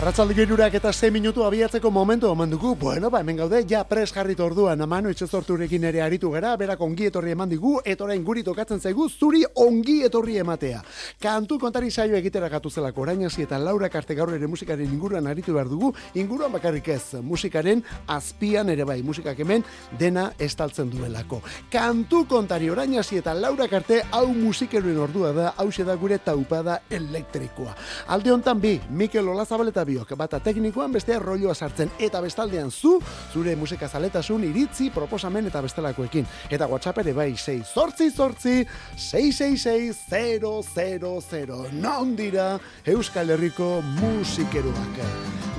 Arratzalde gerurak eta 6 minutu abiatzeko momentu oman dugu. Bueno, ba, hemen gaude, ja pres jarrit orduan, amano itxezorturekin ere aritu gara, berak ongi etorri eman digu, etorain guri tokatzen zaigu, zuri ongi etorri ematea. Kantu kontari saio egitera gatu zelako, orain hasi eta Laura Karte gaur ere musikaren inguruan aritu behar dugu, inguruan bakarrik ez, musikaren azpian ere bai, musikak hemen dena estaltzen duelako. Kantu kontari orain hasi eta Laura Karte hau musikeroen ordua da, hau da gure taupada elektrikoa. Alde hontan bi, Mikel Olazabal eta biok, bata teknikoan bestea rolloa sartzen eta bestaldean zu, zure musika zaletasun iritzi, proposamen eta bestelakoekin. Eta WhatsApp ere bai 6 sortzi sortzi 666 Non dira Euskal Herriko musikeruak.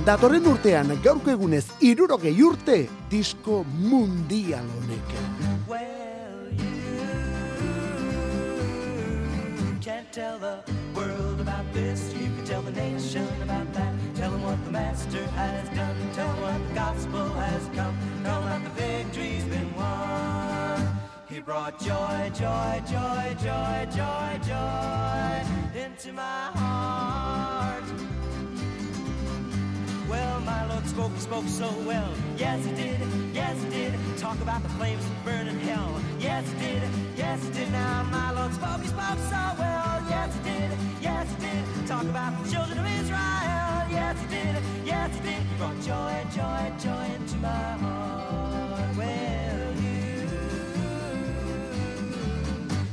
Datorren urtean gaurko egunez irurogei urte disko mundial honek. tell the world about this, you can tell the nation about that. Master has done. Tell what the gospel has come. Tell that the victory's been won. He brought joy, joy, joy, joy, joy, joy into my heart. Well, my Lord spoke, spoke so well. Yes, he did, yes, he did. Talk about the flames that burn in hell. Yes, he did, yes, he did. Now, my Lord spoke, he spoke so well. Yes, he did, yes, he did. Talk about the children of Israel. Yes, he did, yes, he did. He brought joy, joy, joy into my heart. Well, you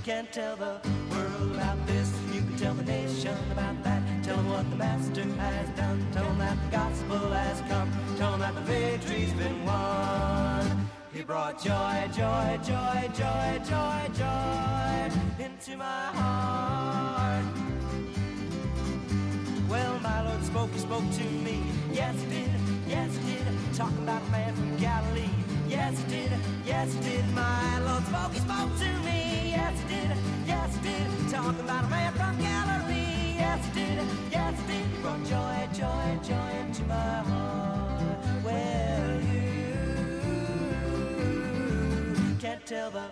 can't tell the world about this. You can tell the nation about that. Tell them what the Master has done. Tell them that the gospel has come. Tell them that the victory's been won. He brought joy, joy, joy, joy, joy, joy into my heart. Well, my Lord spoke, he spoke to me. Yes, he did, yes, he did. Talking about a man from Galilee. Yes, he did, yes, he did. My Lord spoke, he spoke to me. Yes, he did, yes, he did. Talking about a man from Galilee yes he did, yes he did. You brought joy, joy, joy into my heart. Well, you can't tell the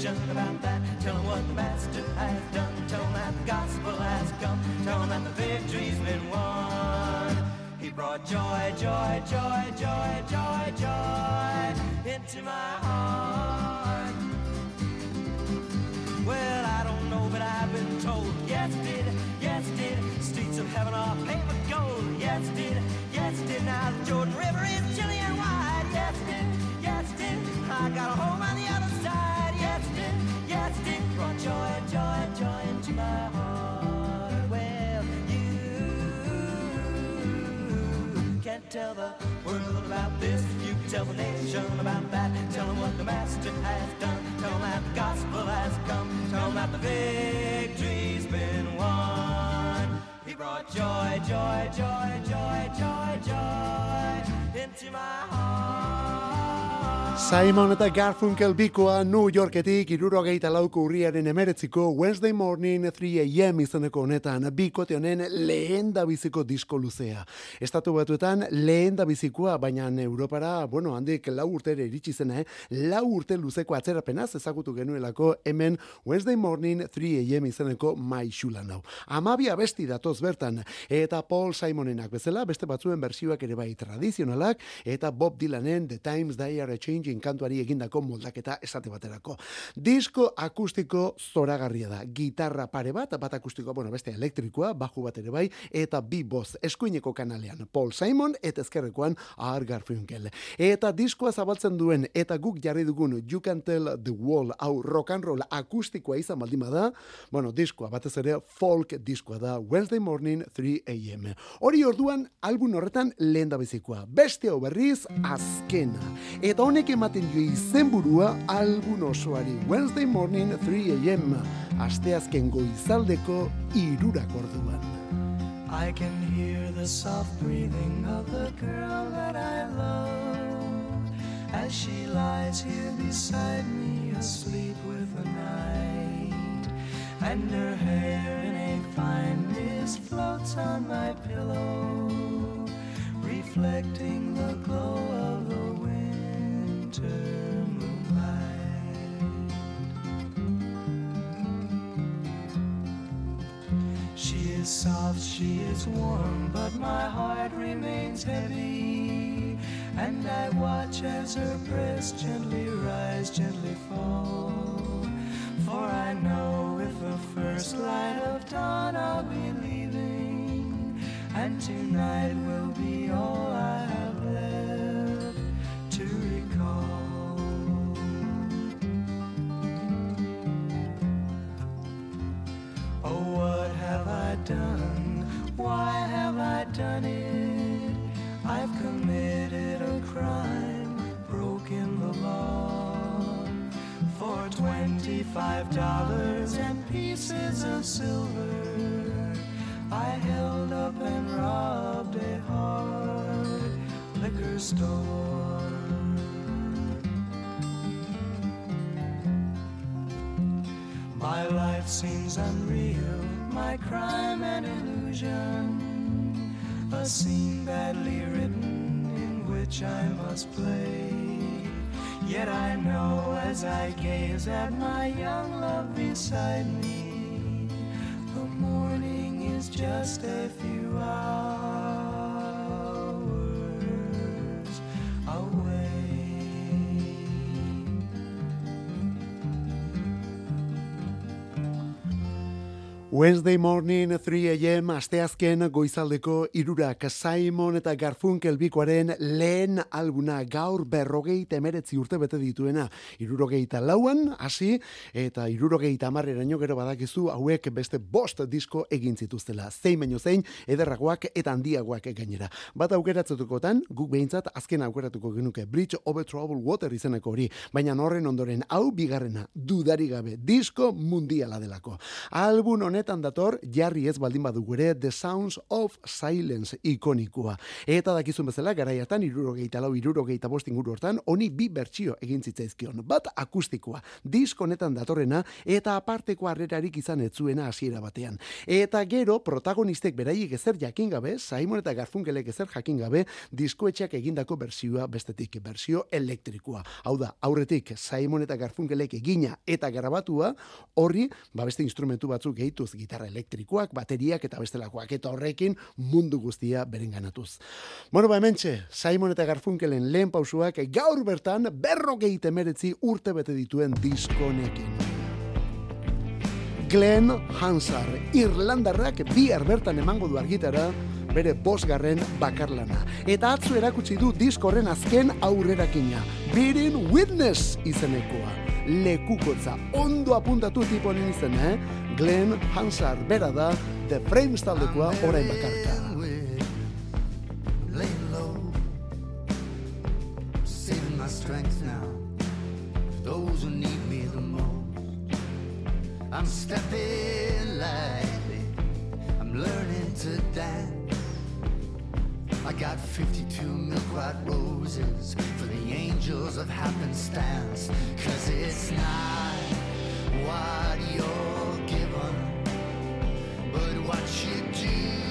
tell about that. Tell them what the master has done. Tell them that the gospel has come. Tell them that the victory's been won. He brought joy, joy, joy, joy, joy, joy into my heart. Well, I don't know, but I've been told. Yes, did. Yes, did. Streets of heaven are paved with gold. Yes, did. Yes, did. Now the Jordan River is chilly and wide. Yes, did. Yes, did. I got a home on the other tell the world about this. You tell the nation about that. Tell them what the master has done. Tell them that the gospel has come. Tell them that the victory's been won. He brought joy, joy, joy, joy, joy, joy into my heart. Simon eta Garfunkel bikoa New Yorketik irurogeita lauko urriaren emeretziko Wednesday Morning 3 AM izeneko honetan bikote honen lehen da biziko disko luzea. Estatu batuetan lehen da bizikoa, baina Europara, bueno, handik lau urtere iritsi zena, eh? lau urte luzeko atzerapenaz ezagutu genuelako hemen Wednesday Morning 3 AM izeneko maixula nau. Amabia besti datoz bertan, eta Paul Simonenak bezala, beste batzuen bersioak ere bai tradizionalak, eta Bob Dylanen The Times They Are Changing kantuari egindako moldaketa esate baterako. Disko akustiko zoragarria da. Gitarra pare bat, bat akustikoa, bueno, beste elektrikoa, baju bat ere bai, eta bi boz eskuineko kanalean. Paul Simon eta ezkerrekoan Art Garfunkel. Eta diskoa zabaltzen duen eta guk jarri dugun You Can Tell the Wall hau rock and roll akustikoa izan baldima da, bueno, diskoa batez ere folk diskoa da Wednesday Morning 3 AM. Hori orduan album horretan lehen da bizikoa. Beste hau berriz azkena. Eta honek ematen dio izenburua album osoari Wednesday Morning 3 AM. Asteazken goizaldeko irurak orduan. I can hear the soft breathing of the girl that I love as she lies here beside me asleep with the night and her hair in a fine mist floats on my pillow reflecting the glow she is soft, she is warm, but my heart remains heavy. And I watch as her breast gently rise, gently fall. For I know with the first light of dawn I'll be leaving, and tonight will be all I done? Why have I done it? I've committed a crime, broken the law. For twenty-five dollars and pieces of silver, I held up and robbed a hard liquor store. My life seems unreal, my crime and illusion, a scene badly written in which I must play. Yet I know as I gaze at my young love beside me, the morning is just a few hours Wednesday morning 3 a.m. asteazken goizaldeko irurak Simon eta Garfunkel bikoaren lehen albuna gaur berrogei temeretzi urte bete dituena. Irurogeita lauan, hasi eta irurogeita amarreraino gero badakizu hauek beste bost disko egin zituztela. Zein baino zein, ederragoak eta handiagoak gainera. Bat aukeratzetukotan, guk behintzat azken aukeratuko genuke Bridge over Troubled Water izeneko hori, baina horren ondoren hau bigarrena dudari gabe disko mundiala delako. Albun honetan dator jarri ez baldin badugu ere The Sounds of Silence ikonikoa. Eta dakizun bezala garaiatan irurogeita lau irurogeita bost inguru hortan honi bi bertsio egin zitzaizkion. Bat akustikoa, disko honetan datorrena eta aparteko harrerarik izan etzuena hasiera batean. Eta gero protagonistek beraiek ezer jakin gabe, Simon eta Garfunkelek ezer jakin gabe, diskoetxeak egindako bersioa bestetik, bersio elektrikoa. Hau da, aurretik Simon eta Garfunkelek egina eta grabatua, horri, ba beste instrumentu batzuk gehituz gitarra elektrikoak, bateriak eta bestelakoak, eta horrekin mundu guztia berenganatuz. Bueno, ba hementxe, Simon eta Garfunkelen lehen pausuak gaur bertan berrogei temeretzi urte bete dituen diskonekin. Glenn Hansard, Irlandarrak bihar bertan emango du argitara, bere bosgarren bakarlana. Eta atzu erakutsi du diskorren azken aurrerakina. Bearing Witness izenekoa. Lekukotza, ondo apuntatu tipo honen izena, eh? Glenn Hansard, bera da, The Frames taldekoa orain bakarka. Strength now. Those who need me the most. I'm stepping lightly. I'm learning to dance. I got 52 milk white roses for the angels of happenstance. Cause it's not what you're given, but what you do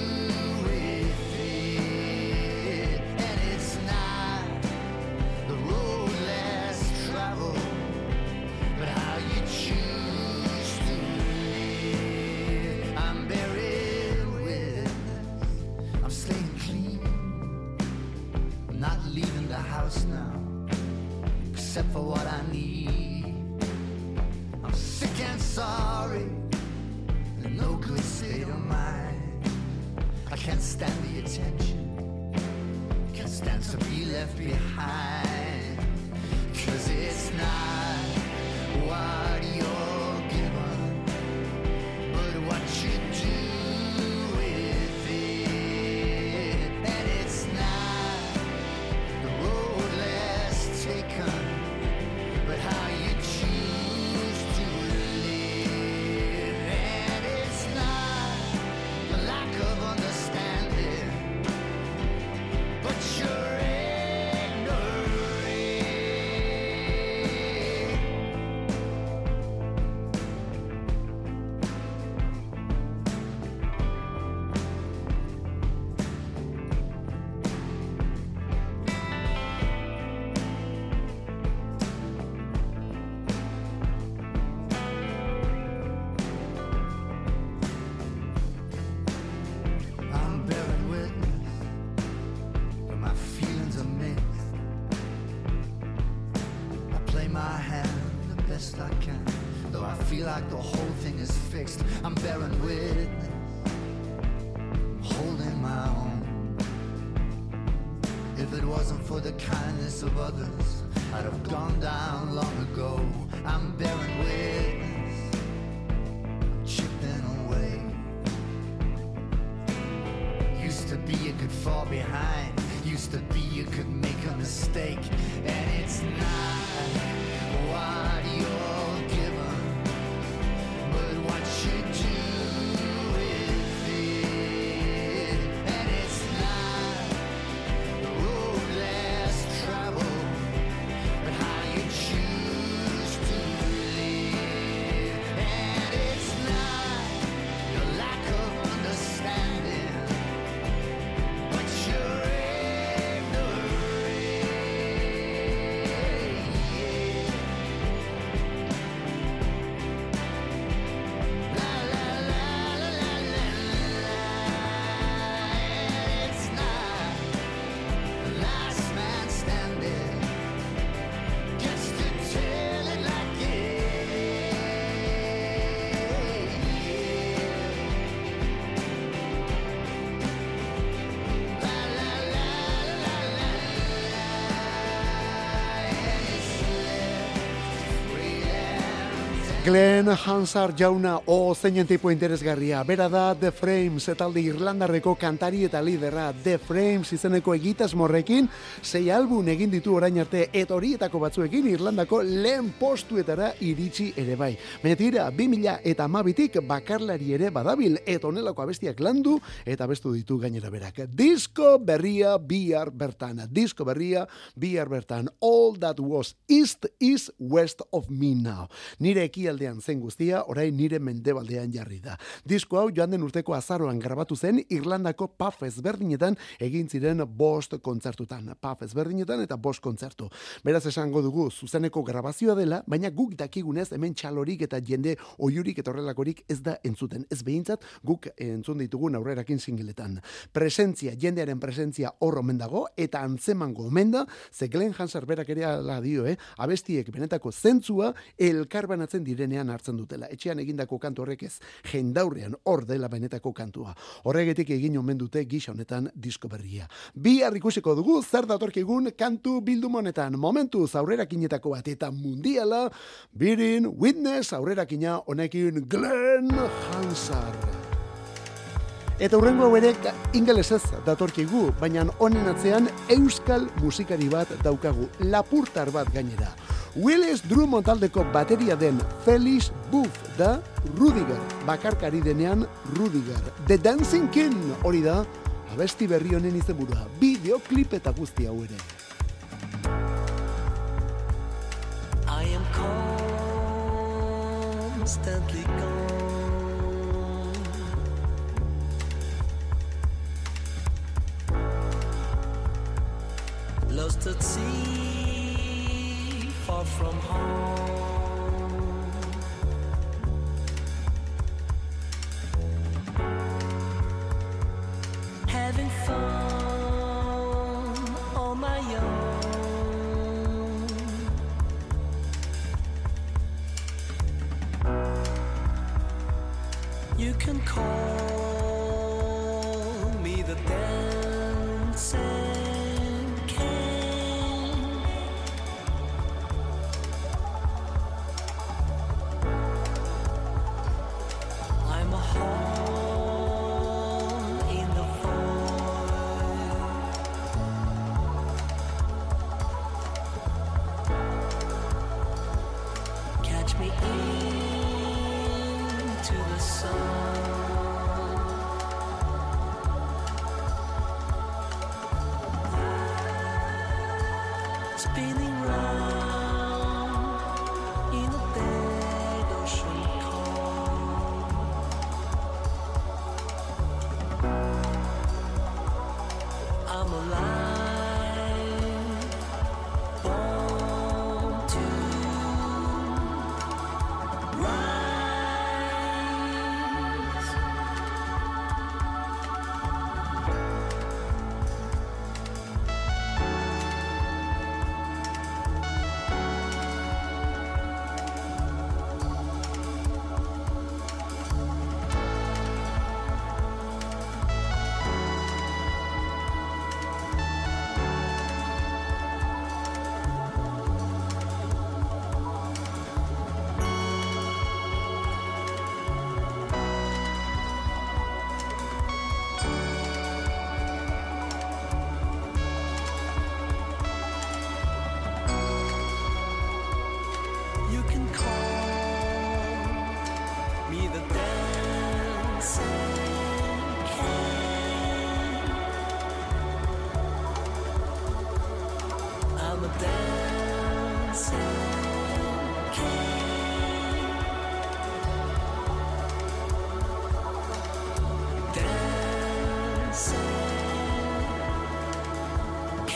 Glenn Hansard jauna o zeinen tipo interesgarria. Bera da The Frames etalde Irlandarreko kantari eta lidera. The Frames izeneko egitasmorrekin sei album egin ditu orain arte eta horietako batzuekin Irlandako lehen postuetara iritsi ere bai. Baina tira, 2000 eta amabitik bakarlari ere badabil eta onelako abestiak landu eta bestu ditu gainera berak. Disko berria bihar bertan. Disko berria bihar bertan. All that was east is west of me now. Nire ekialdean zen guztia, orain nire mendebaldean jarri da. Disko hau joan den urteko azaroan grabatu zen Irlandako paf ezberdinetan egin ziren bost kontzertutan. Paf ezberdinetan eta bost kontzertu. Beraz esango dugu zuzeneko grabazioa dela, baina guk dakigunez hemen txalorik eta jende oiurik eta horrelakorik ez da entzuten. Ez behintzat guk entzun ditugun aurrerakin singletan. Presentzia, jendearen presentzia hor omen dago eta antzemango omen da, ze Glenn Hansard berak ere ala dio, eh? abestiek benetako zentzua elkarbanatzen direnean hartzen dutela. Etxean egindako kantu horrek ez, jendaurrean hor dela benetako kantua. Horregetik egin omen dute gisa honetan disko berria. Bi ikusiko dugu zer datorkigun kantu bildum honetan. Momentuz aurrerakinetako bat eta mundiala, birin witness aurrerakina honekin Glenn Hansard. Eta hurrengo hau ere ingelesez datorkigu, baina honen atzean euskal musikari bat daukagu, lapurtar bat gainera. Willis Drummond taldeko bateria den Felix Buff da Rudiger, bakarkari denean Rudiger. The Dancing King hori da, abesti berri honen izenburua, bideoklip eta guzti hau ere. I am constantly gone. Lost at sea, far from home. Having fun on my own. You can call Into the sun, spinning round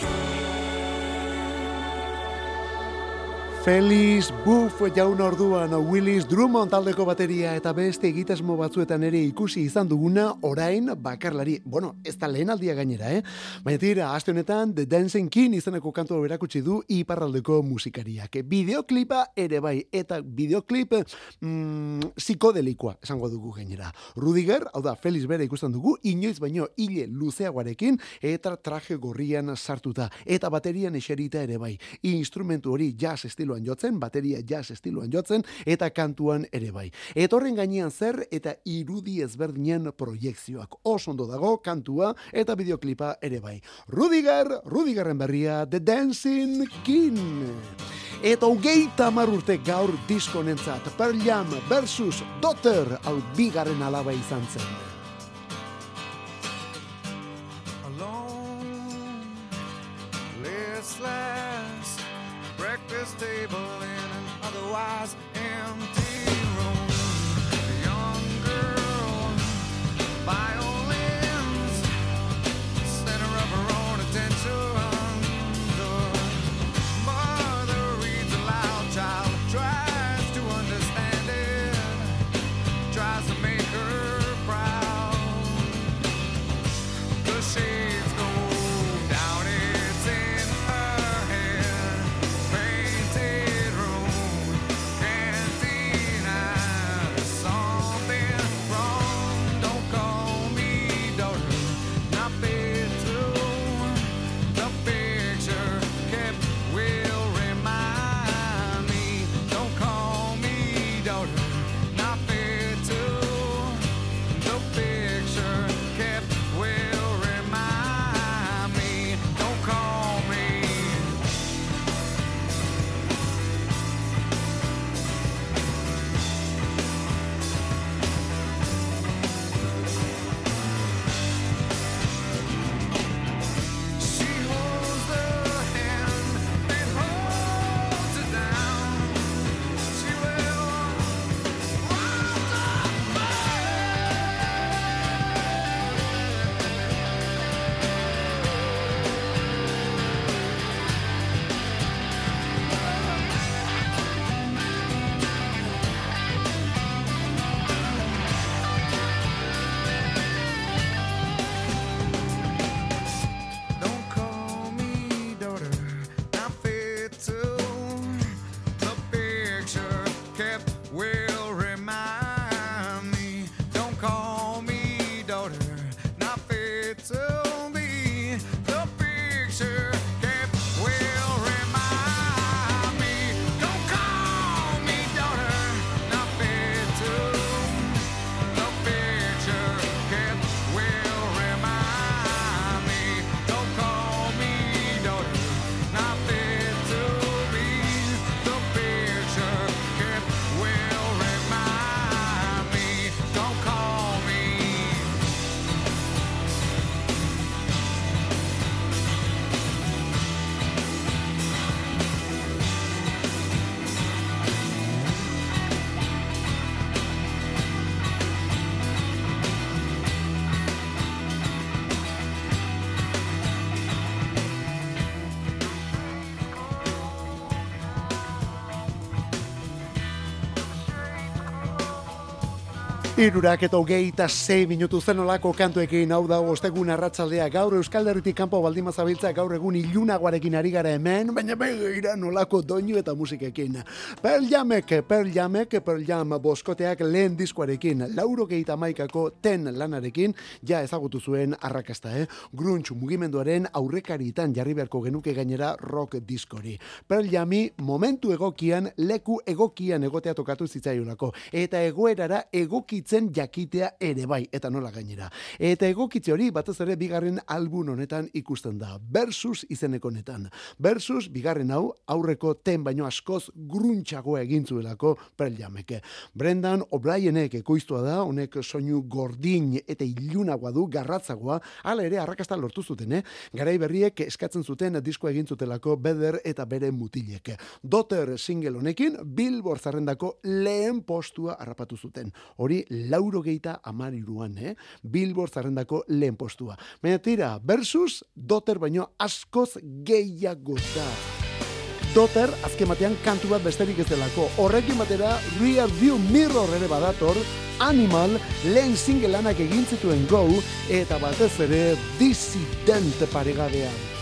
Thank you. Feliz Buff jaun orduan Willis Drummond taldeko bateria eta beste egitasmo batzuetan ere ikusi izan duguna orain bakarlari. Bueno, ez da lehen aldia gainera, eh? Baina tira, aste honetan The Dancing King izeneko kantu berakutsi du iparraldeko musikariak. Bideoklipa ere bai, eta bideoklip mm, psikodelikoa esango dugu gainera. Rudiger, hau da, Feliz bere ikusten dugu, inoiz baino hile luzeagoarekin eta traje gorrian sartuta. Eta baterian eserita ere bai. Instrumentu hori jazz estilo estiloan jotzen, bateria jazz estiloan jotzen, eta kantuan ere bai. Etorren gainean zer eta irudi ezberdinen proiektzioak. Oso ondo dago kantua eta bideoklipa ere bai. Rudiger, Rudigerren berria, The Dancing King. Eta hogeita marurte gaur diskonentzat, Pearl Jam versus Dotter, hau bigarren alaba izan zen. Breakfast table in an otherwise Irurak eta hogeita zei minutu zen olako kantuekin hau da ostegun arratsaldea gaur Euskal Herritik kanpo baldima zabiltza gaur egun ilunagoarekin ari gara hemen, baina begira nolako doinu eta musikekin. Pearl Jamek, Pearl Jamek, Pearl Jam boskoteak lehen diskoarekin, lauro geita maikako ten lanarekin, ja ezagutu zuen arrakasta, eh? Grunge mugimenduaren aurrekaritan jarri beharko genuke gainera rock diskori. Pearl Jami momentu egokian, leku egokian egotea tokatu zitzaiolako, eta egoerara egokitzen jakitea ere bai, eta nola gainera. Eta egokitze hori batez ere bigarren album honetan ikusten da. Versus izeneko honetan. Versus bigarren hau aurreko ten baino askoz gruntxagoa egin zuelako Pearl Jameke. Brendan O'Brienek ekoiztua da, honek soinu gordin eta ilunagoa du, garratzagoa, hala ere arrakasta lortu zuten, eh? Garai berriek eskatzen zuten diskoa egin zutelako Beder eta bere mutilek. Dotter single honekin Billboard zarrendako lehen postua harrapatu zuten. Hori lauro geita amariruan, eh? Billboard zarrendako lehen postua. Baina tira, versus Dotter baino askoz gehiago da. Doter azken batean kantu bat besterik ez delako. Horrekin batera Rear View Mirror ere badator, Animal, lehen single lanak egin zituen Go, eta batez ere Dissident paregabean.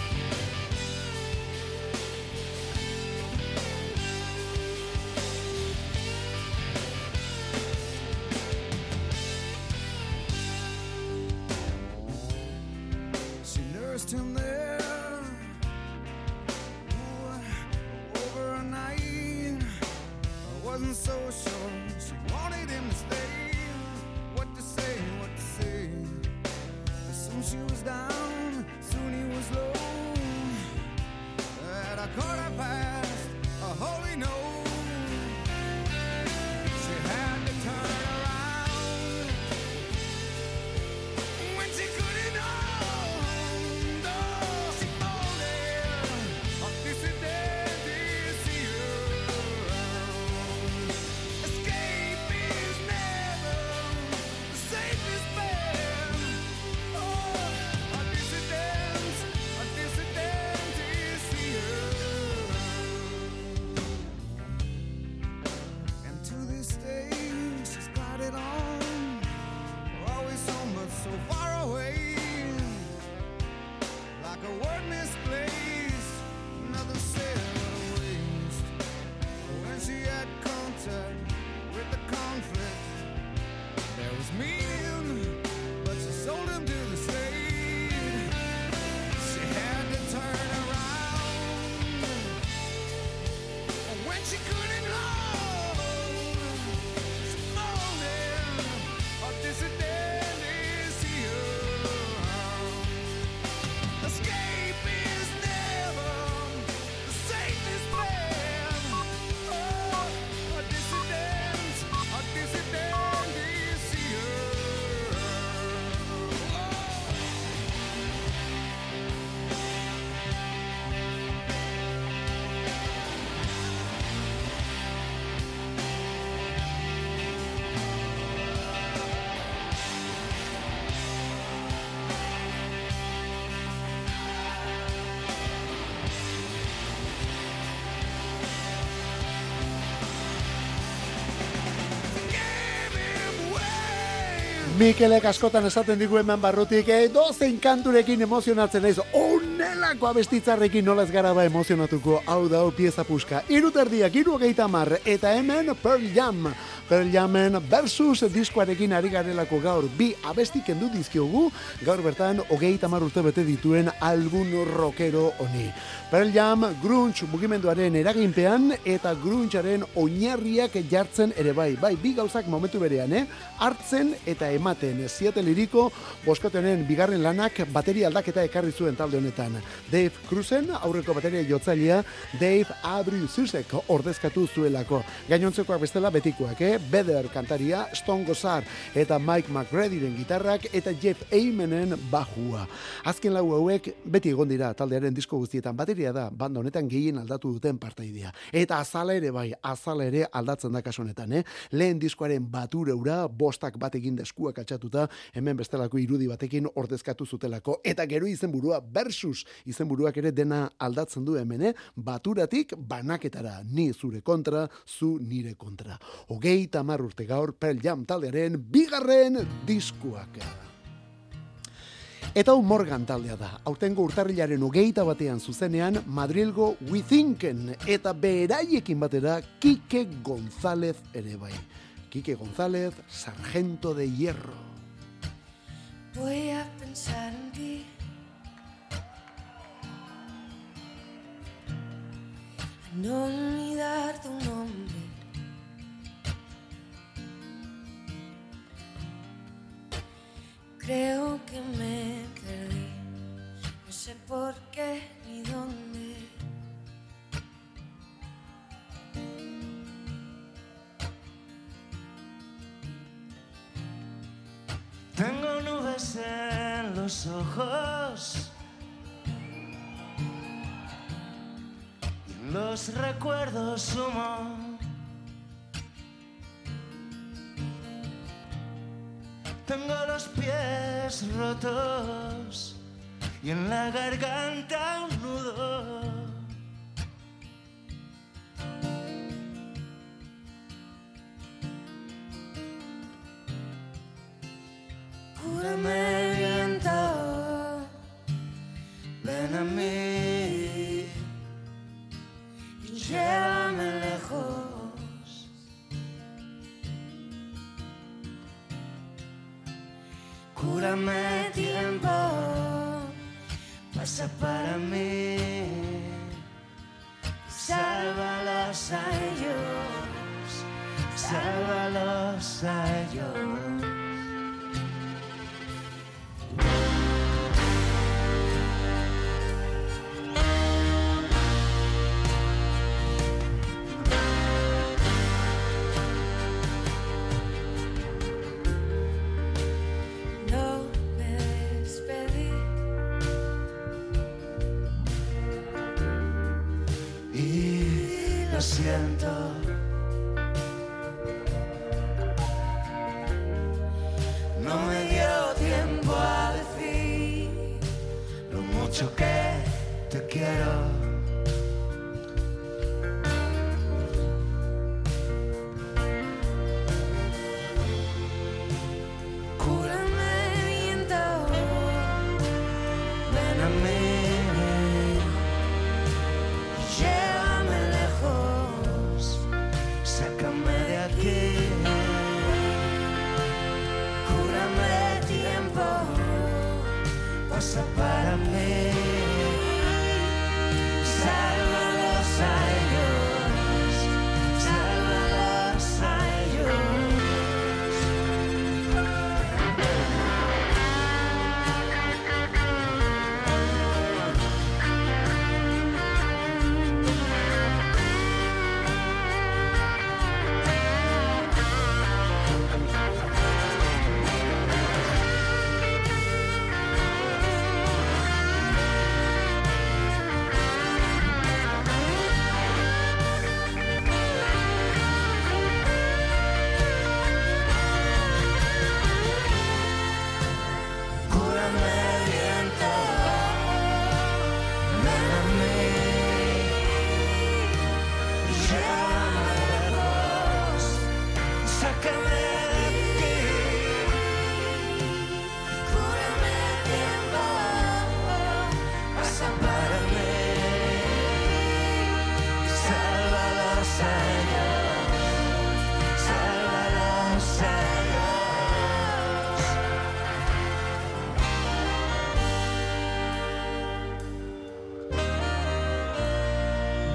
Mikelek askotan esaten digu hemen barrutik, edo zein kanturekin emozionatzen naiz, onelako abestitzarrekin nola ez gara ba emozionatuko, hau da, pieza puska. Iruterdiak, iru hogeita mar, eta hemen Pearl Jam. Pearl Jamen versus diskoarekin ari garelako gaur, bi abesti kendu dizkiogu, gaur bertan hogeita mar urte bete dituen album rockero honi. Pearl Jam grunge mugimenduaren eraginpean eta grungearen oinarriak jartzen ere bai. Bai, bi gauzak momentu berean, eh? Hartzen eta ematen. Seattle iriko boskotenen bigarren lanak bateria aldaketa ekarri zuen talde honetan. Dave Cruzen, aurreko bateria jotzailea, Dave Abruzusek ordezkatu zuelako. Gainontzekoak bestela betikoak, eh? Beder kantaria, Stone Gossard eta Mike McReadyren gitarrak eta Jeff Amenen bajua. Azken lau hauek beti egon dira taldearen disko guztietan bateria da banda honetan gehien aldatu duten partaidea. Eta azala ere bai, azala ere aldatzen da kasu honetan, eh? Lehen diskoaren batureura bostak bat egin deskuak atxatuta, hemen bestelako irudi batekin ordezkatu zutelako. Eta gero izenburua versus izenburuak ere dena aldatzen du hemen, eh? Baturatik banaketara, ni zure kontra, zu nire kontra. Hogei tamar urte gaur Pearl Jam taldearen bigarren diskuak. Eta hau Morgan taldea da. Aurtengo urtarrilaren hogeita batean zuzenean Madrilgo Withinken eta beraiekin batera Kike González ere bai. Kike González, sargento de hierro. Voy a pensar en ti. No olvidar tu nombre. Creo que me perdí. No sé por qué ni dónde. Tengo nubes en los ojos y los recuerdos humo. Tengo los pies rotos y en la garganta un nudo. Cúrame.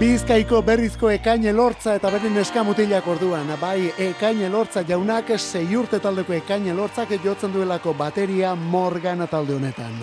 Bizkaiko berrizko ekaine lortza eta beren eskamutilak orduan. Bai, ekaine lortza jaunak sei urte taldeko ekaine lortzak jotzen duelako bateria Morgan talde honetan.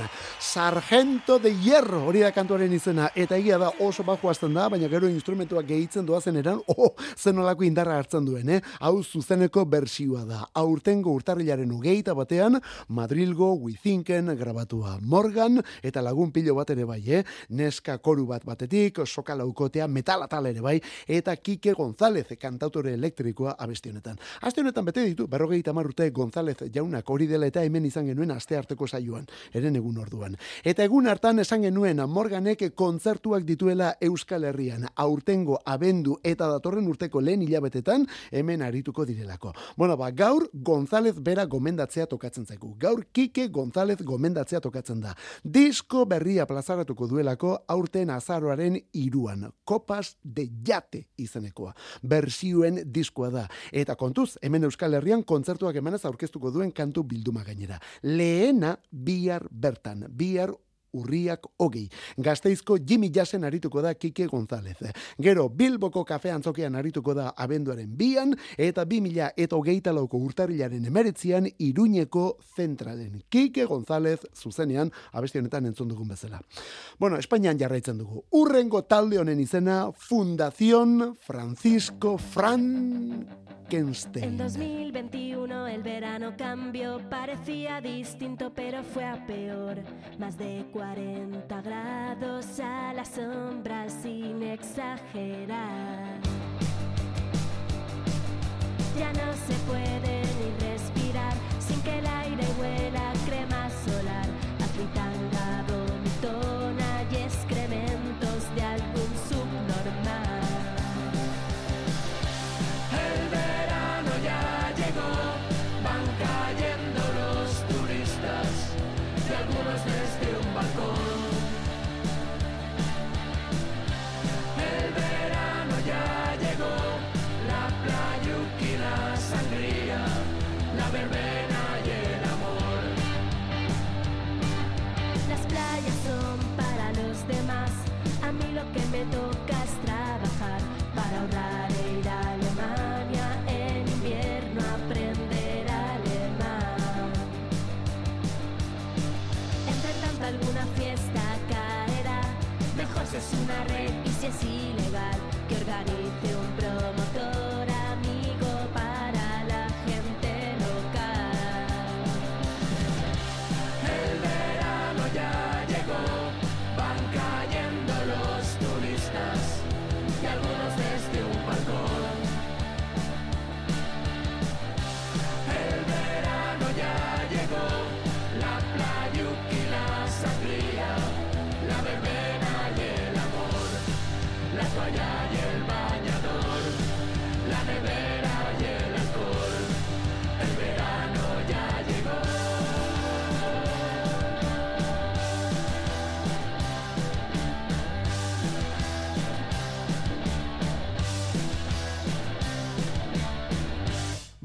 Sargento de Hierro hori da kantuaren izena eta egia da oso bajo hasten da, baina gero instrumentuak gehitzen doazen eran, oh, zenolako indarra hartzen duen, eh? Hau zuzeneko bersioa da. Aurtengo urtarrilaren ugeita batean, Madrilgo, Wizinken, grabatua Morgan, eta lagun pilo bat ere bai, eh? Neska koru bat batetik, soka laukotea, metal atal ere bai, eta Kike González, kantautore elektrikoa abesti honetan. Aste honetan bete ditu, berrogeita urte González jaunak hori dela eta hemen izan genuen aste harteko saioan, eren egun orduan. Eta egun hartan esan genuen Morganek kontzertuak dituela Euskal Herrian, aurtengo abendu eta datorren urteko lehen hilabetetan hemen arituko direlako. Bueno, ba, gaur González bera gomendatzea tokatzen zaigu. Gaur Kike González gomendatzea tokatzen da. Disko berria plazaratuko duelako aurten azaroaren iruan. Kopas de Jate izenekoa. Bersioen diskoa da. Eta kontuz, hemen Euskal Herrian kontzertuak emanez aurkeztuko duen kantu bilduma gainera. Lehena bihar bertan. Bihar urriak hogei. Gazteizko Jimmy Jassen arituko da Kike González. Gero, Bilboko kafe antzokean arituko da abenduaren bian, eta bi mila eta hogeita lauko urtarrilaren emeretzian Iruñeko zentralen. Kike González zuzenean, abesti honetan entzun dugun bezala. Bueno, Espainian jarraitzen dugu. Urrengo talde honen izena, Fundación Francisco En 2021 el verano cambió, parecía distinto pero fue a peor. Más de 40 grados a la sombra sin exagerar. Ya no se puede ni respirar sin que el aire huela crema solar, a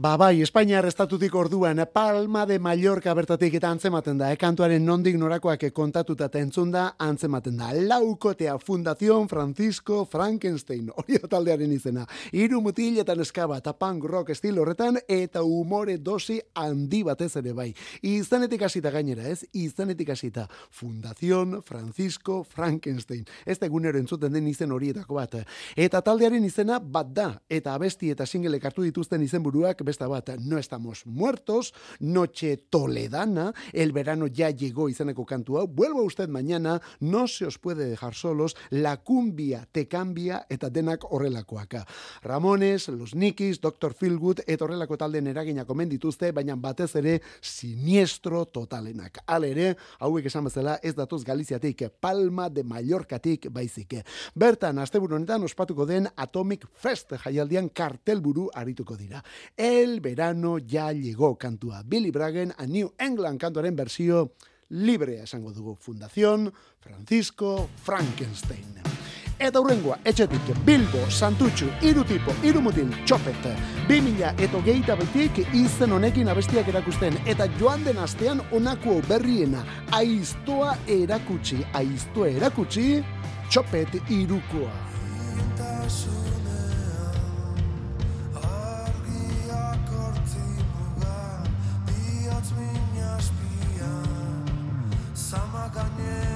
Ba bai, Espainiar estatutik orduan Palma de Mallorca bertatik eta antzematen da, ekantuaren nondik norakoak kontatuta eta entzun da, antzematen da. Laukotea Fundación Francisco Frankenstein, hori taldearen izena. Hiru mutil eta neskaba eta punk rock estil horretan eta umore dosi handi batez ere bai. Izanetik hasita gainera, ez? Izanetik hasita Fundación Francisco Frankenstein. Ez da egunero entzuten den izen horietako bat. Eta taldearen izena bat da, eta abesti eta singelek hartu dituzten izenburuak besta bat, no estamos muertos, noche toledana, el verano ya llegó izeneko kantu hau, vuelvo usted mañana, no se os puede dejar solos, la cumbia te cambia eta denak horrelakoak. Ramones, los Nikis, Dr. Feelgood, eta horrelako talden eragina komen dituzte, baina batez ere siniestro totalenak. Hal ere, hauek esan bezala ez datoz Galiziatik, Palma de Mallorcatik baizik. Bertan, asteburu honetan ospatuko den Atomic Fest jaialdian kartelburu arituko dira. El verano ya llegó kantua. Billy Braggen, a New England kantuaren bersio librea esango dugu. Fundación Francisco Frankenstein. Eta hurrengoa, etxetik, Bilbo, Santutxu, iru tipo, iru mutil, txopet, 2000 eta geita betik izen honekin abestiak erakusten, eta joan den astean onako berriena, aiztoa erakutsi, aiztoa erakutsi, txopet irukoa. samaganie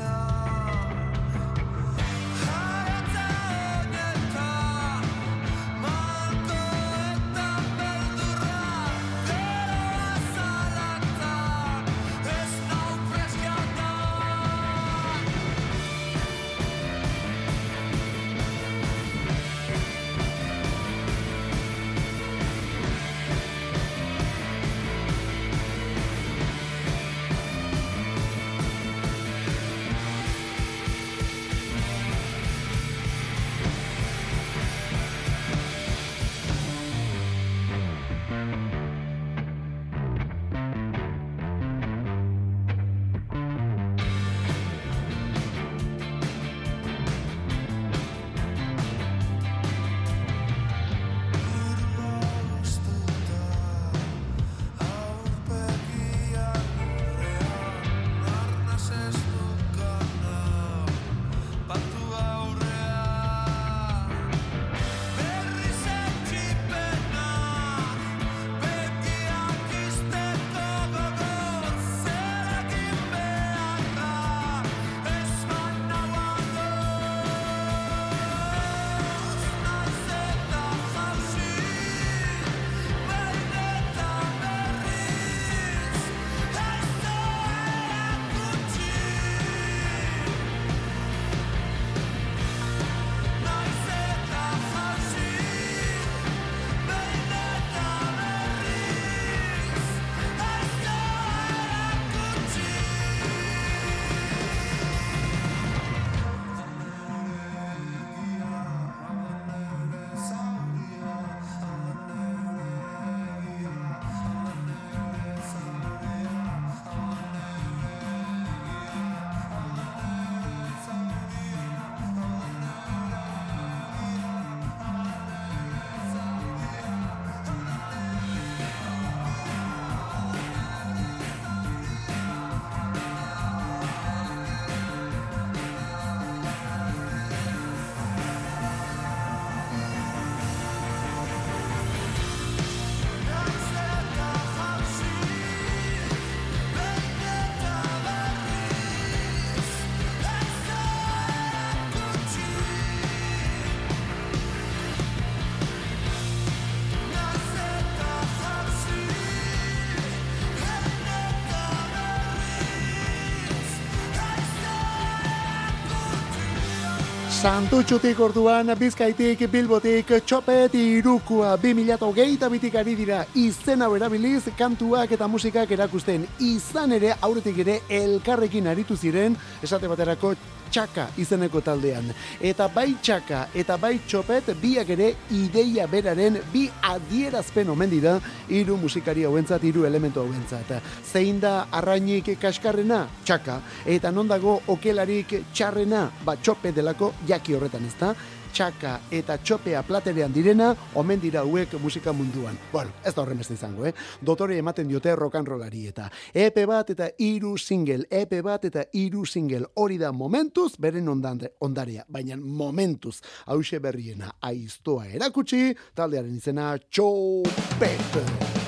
Santutxutik orduan, bizkaitik, bilbotik, txopet, irukua, 2008 bitik ari dira, izen hau erabiliz, kantuak eta musikak erakusten, izan ere, aurretik ere, elkarrekin aritu ziren, esate baterako, txaka izeneko taldean. Eta bai txaka eta bai txopet biak ere ideia beraren bi adierazpen omen dira hiru musikari hauentzat, hiru elementu hauentzat. Zein da arrainik kaskarrena? Txaka. Eta non dago okelarik txarrena? Ba txope delako jaki horretan, ezta? Txaka eta txopea platerean direna, omen dira hauek musika munduan. Bueno, ez da horren beste izango, eh? Dotore ematen diote rock and rollari eta EP bat eta iru single, EP bat eta iru single, hori da momentuz, beren ondare, ondarea, baina momentuz, hause berriena, aiztoa erakutsi, taldearen izena txopet.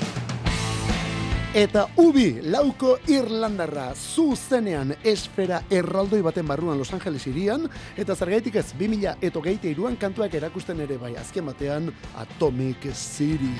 Eta ubi lauko Irlandarra zuzenean esfera erraldoi baten barruan Los Angeles irian, eta zergaitik ez 2000 eto geite iruan kantuak erakusten ere bai azken batean Atomic City.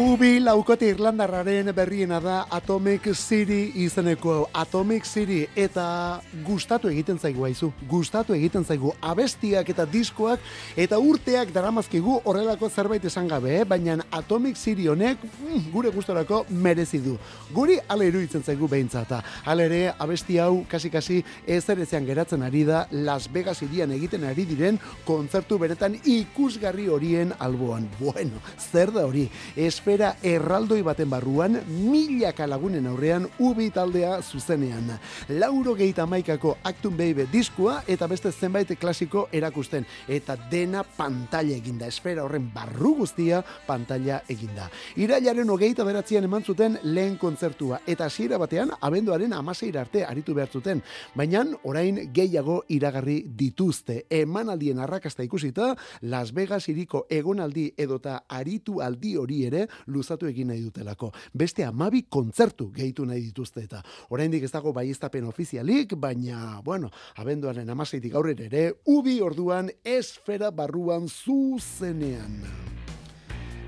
Ubi laukote Irlandarraren berriena da Atomic City izeneko. Atomic City eta gustatu egiten zaigu haizu. Gustatu egiten zaigu abestiak eta diskoak eta urteak daramazkigu horrelako zerbait esan gabe, eh? baina Atomic City honek mm, gure gustorako merezi du. Guri ala iruditzen zaigu behintzata. Hala ere, abesti hau kasi-kasi ezer ezean geratzen ari da Las Vegas irian egiten ari diren kontzertu beretan ikusgarri horien alboan. Bueno, zer da hori? Esfera erraldoi baten barruan, milaka lagunen aurrean ubi taldea zuzenean. Lauro geita maikako Actum Baby diskua eta beste zenbait klasiko erakusten. Eta dena pantalla eginda. Esfera horren barru guztia pantalla eginda. Irailaren hogeita beratzean eman zuten lehen kontzertua. Eta hasiera batean, abenduaren amaseira arte aritu behar zuten. Baina orain gehiago iragarri dituzte. Emanaldien arrakasta ikusita, Las Vegas iriko egonaldi edota aritu aldi hori ere luzatu egin nahi dutelako. Beste amabi kontzertu gehitu nahi dituzte eta oraindik ez dago baiestapen ofizialik, baina, bueno, abenduaren amaseitik aurrera ere, ubi orduan esfera barruan zuzenean.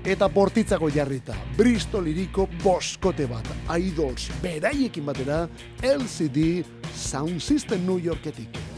Eta bortitzago jarrita, Bristol iriko boskote bat, Idols, beraiekin batera, LCD Sound System New Yorketik.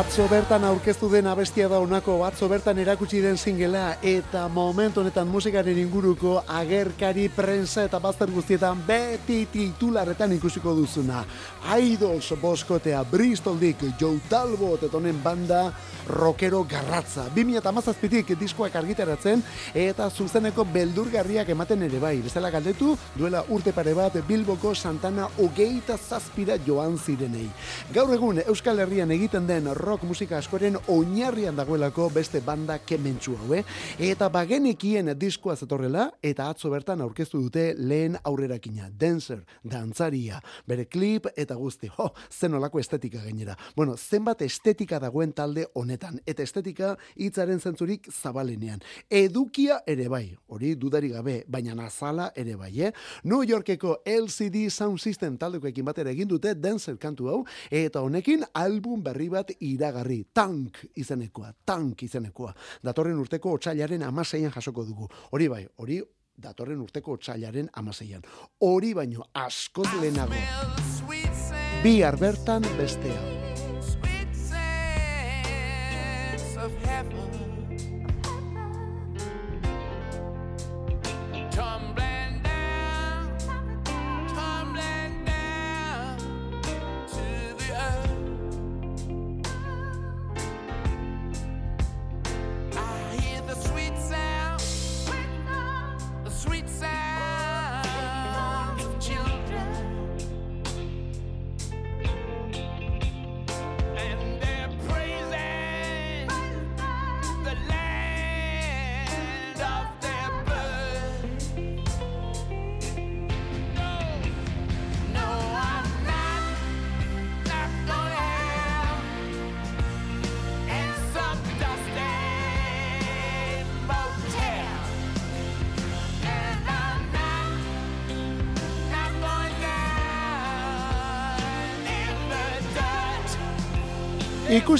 Atzo bertan aurkeztu den abestia da honako atzo bertan erakutsi den singela eta momentu honetan musikaren inguruko agerkari prensa eta bazter guztietan beti titularretan ikusiko duzuna. Idols boskotea Bristoldik Joe Talbot eta honen banda rockero garratza. 2008 diskoak argitaratzen eta zuzeneko beldurgarriak ematen ere bai. Bezala galdetu duela urte pare bat Bilboko Santana ogeita zazpira joan zirenei. Gaur egun Euskal Herrian egiten den rock musika askoren oinarrian dagoelako beste banda kementsu hau, eh? Eta bagenekien diskoa zetorrela eta atzo bertan aurkeztu dute lehen aurrerakina, Dancer, dantzaria, bere klip eta guzti. Ho, zen olako estetika gainera. Bueno, zenbat estetika dagoen talde honetan eta estetika hitzaren zentzurik zabalenean. Edukia ere bai, hori dudari gabe, baina nazala ere bai, eh? New Yorkeko LCD Sound System taldekoekin batera egin dute Dancer kantu hau eta honekin album berri bat iragarri, tank izenekoa, tank izenekoa. Datorren urteko otsailaren amaseian jasoko dugu. Hori bai, hori datorren urteko otsailaren amaseian. Hori baino askoz lehenago. Bihar bertan bestea. careful.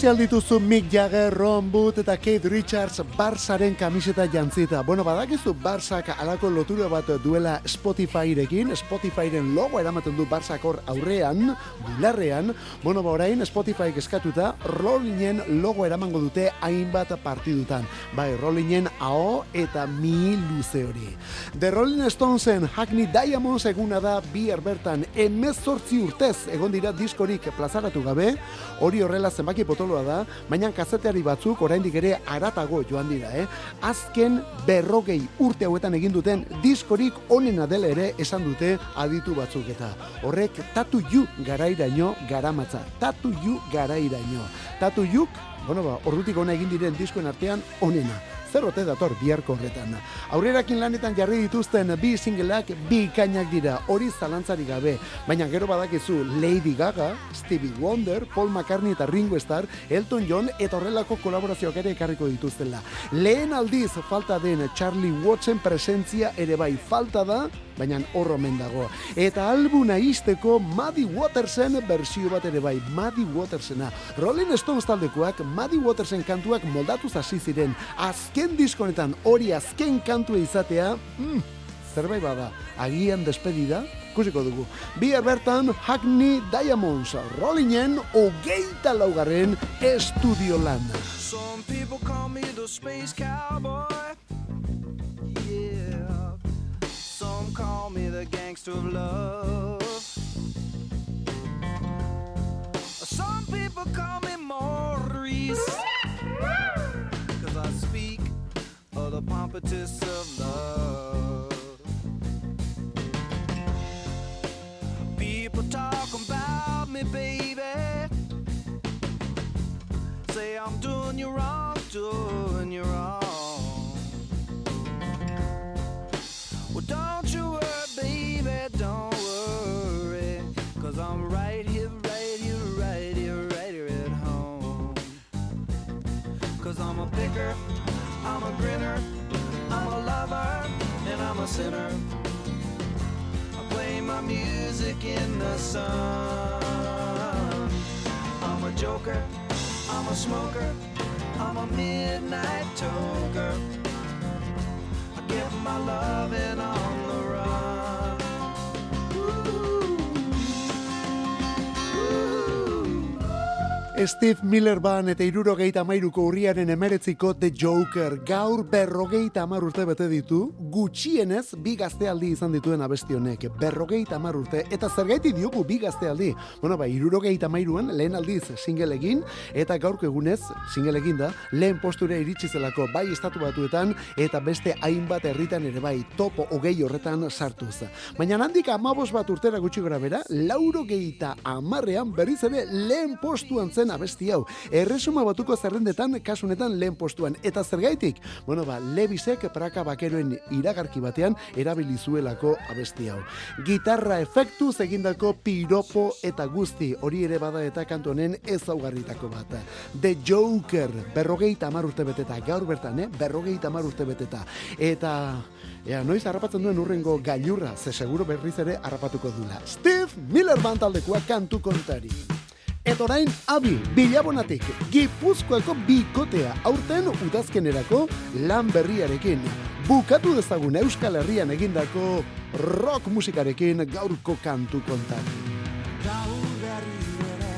Ikusi aldituzu Mick Jagger, Ron Wood eta Kate Richards Barsaren kamiseta jantzita. Bueno, badakizu Barsak alako lotura bat duela Spotifyrekin, Spotifyren logo eramaten du Barsak hor aurrean, bularrean. Bueno, ba orain Spotify eskatuta Rollingen logo eramango dute hainbat partidutan. Bai, Rollingen AO eta mi luze hori. The Rolling Stonesen Hackney Diamonds eguna da bihar bertan emezortzi urtez egon dira diskorik plazaratu gabe, hori horrela zenbaki potoloa da, baina kazeteari batzuk oraindik ere aratago joan dira, eh? Azken berrogei urte hauetan egin duten diskorik onena dela ere esan dute aditu batzuk eta horrek tatu ju garairaino garamatza. Tatu ju garairaino. Tatu juk, bueno ba, ordutik ona egin diren diskoen artean onena zer ote dator biharko horretan. Aurrerakin lanetan jarri dituzten bi singleak bi ikainak dira, hori zalantzari gabe, baina gero badakizu Lady Gaga, Stevie Wonder, Paul McCartney eta Ringo Starr, Elton John eta horrelako kolaborazioak ere ekarriko dituztela. Lehen aldiz falta den Charlie Watson presentzia ere bai falta da, baina hor omen dago. Eta albuna izteko Muddy Watersen bersio bat ere bai, Muddy Watersena. Rolling Stones taldekoak Muddy Watersen kantuak moldatuz hasi ziren. Azken diskonetan hori azken kantua izatea, mm, zerbait bada, agian despedida, kusiko dugu. Bihar bertan Hackney Diamonds, Rollingen hogeita laugarren estudio lan. Some people call me the space cowboy. The gangster of love. Some people call me Maurice. Cause I speak of the pompatus of love. A. I play my music in the sun. I'm a joker, I'm a smoker, I'm a midnight toker. I get my loving on the Steve Miller ban eta irurogeita mairuko urriaren emeretziko The Joker gaur berrogeita amar urte bete ditu, gutxienez bi gaztealdi izan dituen abesti honek, berrogeita amar urte, eta zergaiti diogu bi gaztealdi. Bueno, ba, irurogeita mairuan lehen aldiz single egin, eta gaurko egunez single egin da, lehen posture iritsi zelako bai estatu batuetan, eta beste hainbat herritan ere bai topo hogei horretan sartuz. Baina handik amabos bat urtera gutxi gora bera, lauro geita amarrean berriz ere lehen postuan zen abesti hau. Erresuma batuko zerrendetan kasunetan lehen postuan. Eta zergaitik? Bueno, ba, Levisek praka bakeroen iragarki batean erabili zuelako abesti hau. Gitarra efektu egindako piropo eta guzti hori ere bada eta kantu honen ezaugarritako bat. The Joker, berrogeita amar urte beteta, gaur bertan, eh? berrogeita amar urte beteta. Eta Ea, noiz harrapatzen duen urrengo gailurra, ze seguro berriz ere harrapatuko dula. Steve Miller bantaldekoa kantu kontari. Eta orain, abi, bilabonatik, gipuzkoako bikotea, aurten udazkenerako lan berriarekin. Bukatu dezagun Euskal Herrian egindako rock musikarekin gaurko kantu kontari. Gaur berri ere,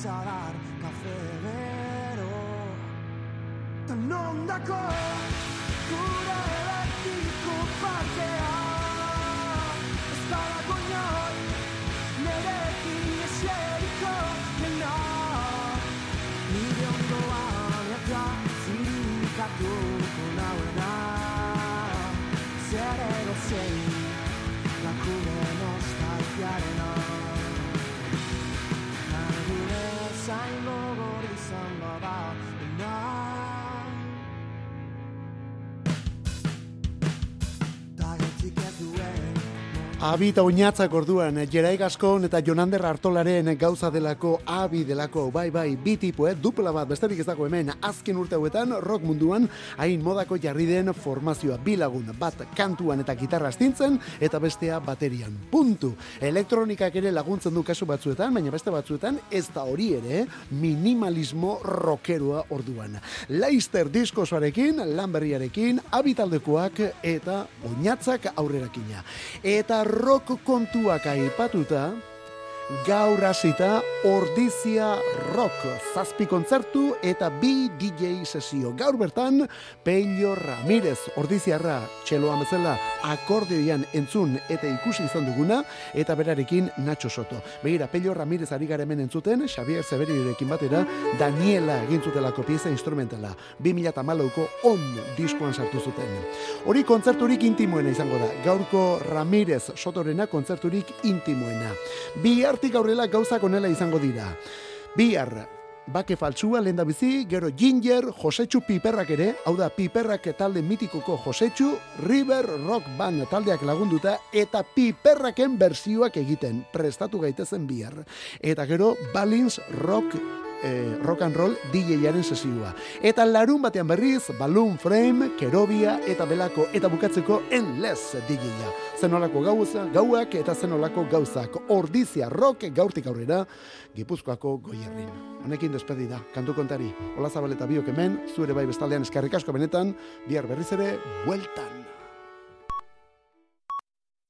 hortzalar kafe bero Ta non gure betiko parkea Ez Abi eta oinatzak orduan, Jerai Gaskon eta Jonander Artolaren gauza delako, abi delako, bai bai, bi tipu, eh? dupla bat, besterik ez dago hemen, azken urte hauetan, rock munduan, hain modako jarri den formazioa, bilagun, bat kantuan eta gitarra astintzen, eta bestea baterian, puntu. Elektronikak ere laguntzen du kasu batzuetan, baina beste batzuetan, ez da hori ere, minimalismo rockeroa orduan. Leister diskosoarekin, lanberriarekin, abitaldekoak eta oinatzak aurrerakina. Eta rock kontuak aipatuta, gaur hasita Ordizia Rock zazpi kontzertu eta bi DJ sesio. Gaur bertan Pello Ramirez Ordiziarra txeloa bezala akordeoian entzun eta ikusi izan duguna eta berarekin Nacho Soto. Begira, Pello Ramirez ari gara hemen entzuten, Xavier Zeberirekin batera Daniela egin zutelako pieza instrumentala. 2008ko on diskoan sartu zuten. Hori kontzerturik intimoena izango da. Gaurko Ramirez Sotorena kontzerturik intimoena. Bi hartik aurrela gauzak onela izango dira. Bihar, bake faltsua lehen da bizi, gero Ginger, Josetxu Piperrak ere, hau da Piperrak talde mitikoko Josetxu, River Rock Band taldeak lagunduta, eta Piperraken berzioak egiten, prestatu gaitezen bihar. Eta gero Balins Rock eh, rock and roll DJ-aren sesioa. Eta larun batean berriz, Balloon Frame, Kerobia eta Belako eta bukatzeko Endless DJ-a. Zenolako gauza, gauak eta zenolako gauzak. Ordizia rock gaurtik aurrera, Gipuzkoako goierrin. Honekin despedida, kantu kontari. Ola zabaleta biok hemen, zure bai bestaldean eskarrik asko benetan, bihar berriz ere, bueltan.